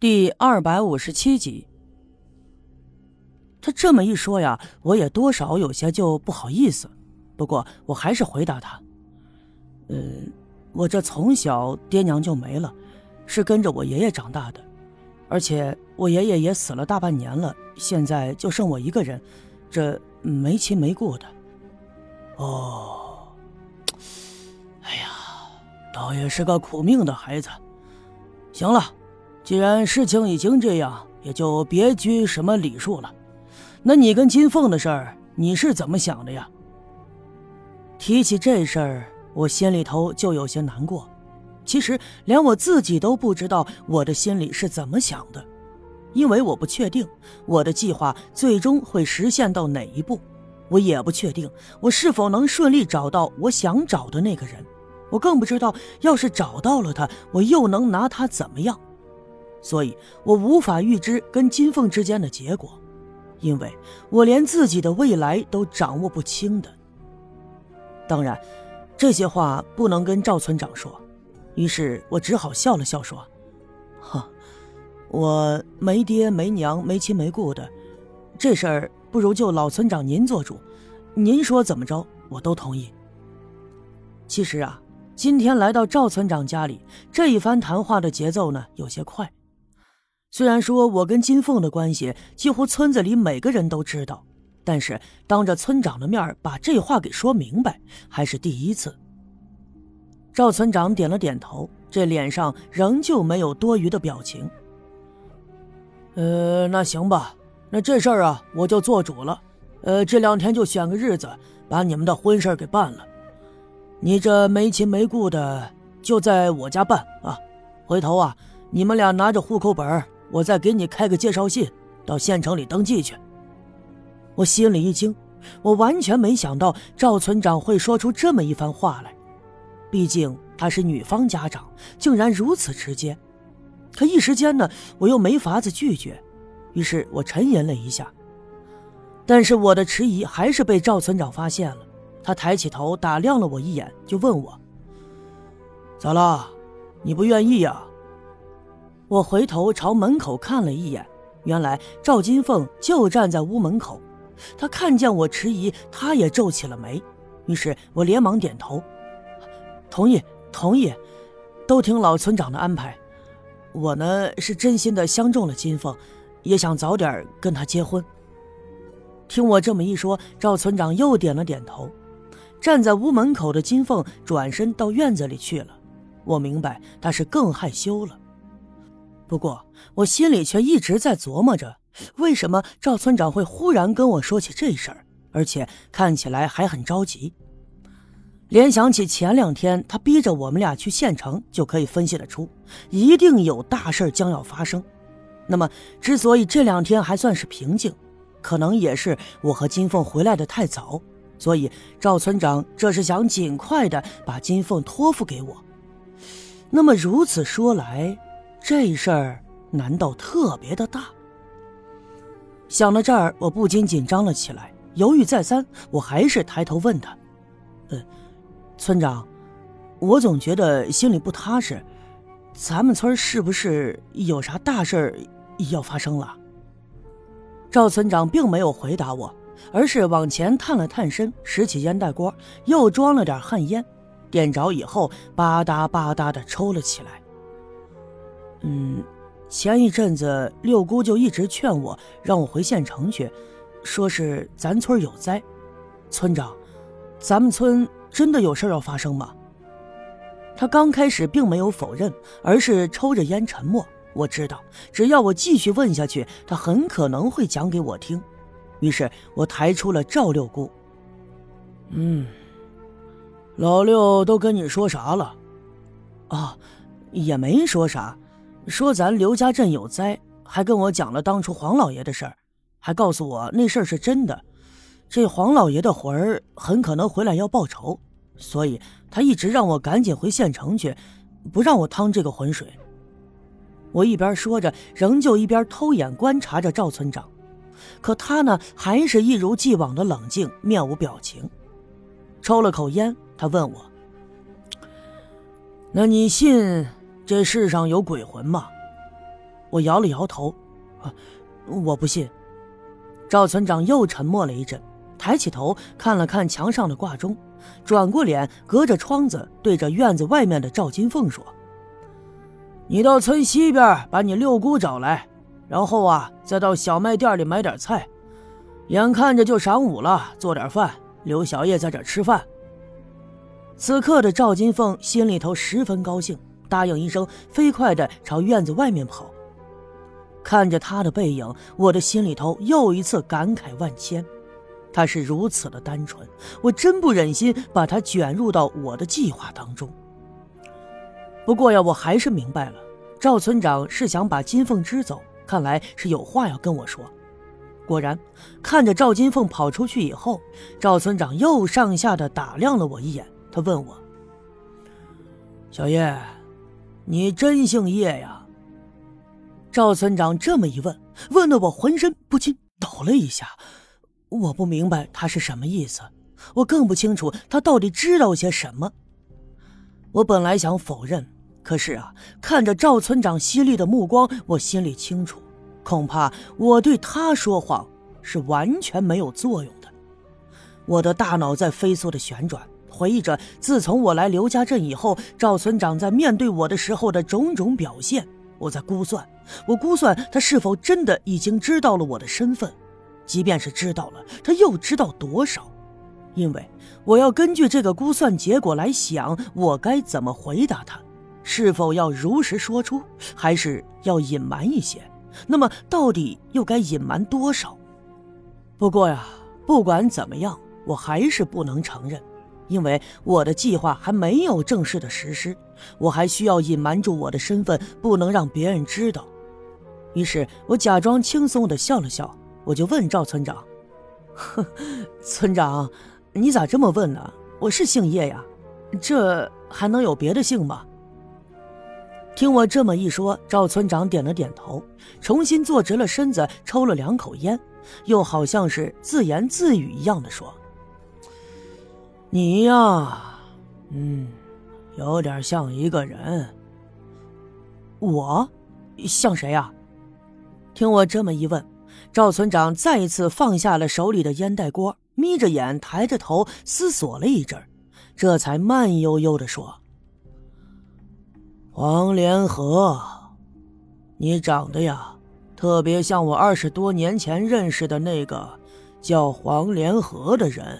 第二百五十七集，他这么一说呀，我也多少有些就不好意思。不过我还是回答他：“呃，我这从小爹娘就没了，是跟着我爷爷长大的，而且我爷爷也死了大半年了，现在就剩我一个人，这没亲没故的。”哦，哎呀，倒也是个苦命的孩子。行了。既然事情已经这样，也就别拘什么礼数了。那你跟金凤的事儿，你是怎么想的呀？提起这事儿，我心里头就有些难过。其实连我自己都不知道我的心里是怎么想的，因为我不确定我的计划最终会实现到哪一步，我也不确定我是否能顺利找到我想找的那个人，我更不知道要是找到了他，我又能拿他怎么样。所以，我无法预知跟金凤之间的结果，因为我连自己的未来都掌握不清的。当然，这些话不能跟赵村长说，于是我只好笑了笑说：“哈，我没爹没娘没亲没故的，这事儿不如就老村长您做主，您说怎么着我都同意。”其实啊，今天来到赵村长家里，这一番谈话的节奏呢有些快。虽然说我跟金凤的关系几乎村子里每个人都知道，但是当着村长的面把这话给说明白还是第一次。赵村长点了点头，这脸上仍旧没有多余的表情。呃，那行吧，那这事儿啊我就做主了。呃，这两天就选个日子把你们的婚事给办了。你这没亲没故的就在我家办啊，回头啊你们俩拿着户口本我再给你开个介绍信，到县城里登记去。我心里一惊，我完全没想到赵村长会说出这么一番话来。毕竟他是女方家长，竟然如此直接。可一时间呢，我又没法子拒绝，于是我沉吟了一下。但是我的迟疑还是被赵村长发现了。他抬起头打量了我一眼，就问我：“咋了？你不愿意呀？”我回头朝门口看了一眼，原来赵金凤就站在屋门口。她看见我迟疑，她也皱起了眉。于是我连忙点头，同意，同意，都听老村长的安排。我呢是真心的相中了金凤，也想早点跟她结婚。听我这么一说，赵村长又点了点头。站在屋门口的金凤转身到院子里去了。我明白，她是更害羞了。不过，我心里却一直在琢磨着，为什么赵村长会忽然跟我说起这事儿，而且看起来还很着急。联想起前两天他逼着我们俩去县城，就可以分析得出，一定有大事将要发生。那么，之所以这两天还算是平静，可能也是我和金凤回来的太早，所以赵村长这是想尽快的把金凤托付给我。那么如此说来。这事儿难道特别的大？想到这儿，我不禁紧张了起来，犹豫再三，我还是抬头问他：“呃，村长，我总觉得心里不踏实，咱们村是不是有啥大事要发生了？”赵村长并没有回答我，而是往前探了探身，拾起烟袋锅，又装了点旱烟，点着以后，吧嗒吧嗒的抽了起来。嗯，前一阵子六姑就一直劝我让我回县城去，说是咱村有灾。村长，咱们村真的有事要发生吗？他刚开始并没有否认，而是抽着烟沉默。我知道，只要我继续问下去，他很可能会讲给我听。于是我抬出了赵六姑。嗯，老六都跟你说啥了？啊，也没说啥。说咱刘家镇有灾，还跟我讲了当初黄老爷的事儿，还告诉我那事儿是真的。这黄老爷的魂儿很可能回来要报仇，所以他一直让我赶紧回县城去，不让我趟这个浑水。我一边说着，仍旧一边偷眼观察着赵村长，可他呢，还是一如既往的冷静，面无表情。抽了口烟，他问我：“那你信？”这世上有鬼魂吗？我摇了摇头，啊，我不信。赵村长又沉默了一阵，抬起头看了看墙上的挂钟，转过脸，隔着窗子对着院子外面的赵金凤说：“你到村西边把你六姑找来，然后啊，再到小卖店里买点菜。眼看着就晌午了，做点饭，留小叶在这吃饭。”此刻的赵金凤心里头十分高兴，答应一声，飞快地朝院子外面跑。看着他的背影，我的心里头又一次感慨万千。他是如此的单纯，我真不忍心把他卷入到我的计划当中。不过呀，我还是明白了，赵村长是想把金凤支走，看来是有话要跟我说。果然，看着赵金凤跑出去以后，赵村长又上下的打量了我一眼。他问我：“小叶，你真姓叶呀？”赵村长这么一问，问得我浑身不禁抖了一下。我不明白他是什么意思，我更不清楚他到底知道些什么。我本来想否认，可是啊，看着赵村长犀利的目光，我心里清楚，恐怕我对他说谎是完全没有作用的。我的大脑在飞速的旋转，回忆着自从我来刘家镇以后，赵村长在面对我的时候的种种表现。我在估算，我估算他是否真的已经知道了我的身份，即便是知道了，他又知道多少？因为我要根据这个估算结果来想，我该怎么回答他，是否要如实说出，还是要隐瞒一些？那么到底又该隐瞒多少？不过呀，不管怎么样，我还是不能承认。因为我的计划还没有正式的实施，我还需要隐瞒住我的身份，不能让别人知道。于是我假装轻松的笑了笑，我就问赵村长：“呵，村长，你咋这么问呢？我是姓叶呀，这还能有别的姓吗？”听我这么一说，赵村长点了点头，重新坐直了身子，抽了两口烟，又好像是自言自语一样的说。你呀，嗯，有点像一个人。我，像谁呀？听我这么一问，赵村长再一次放下了手里的烟袋锅，眯着眼，抬着头思索了一阵，这才慢悠悠的说：“黄连河，你长得呀，特别像我二十多年前认识的那个叫黄连河的人。”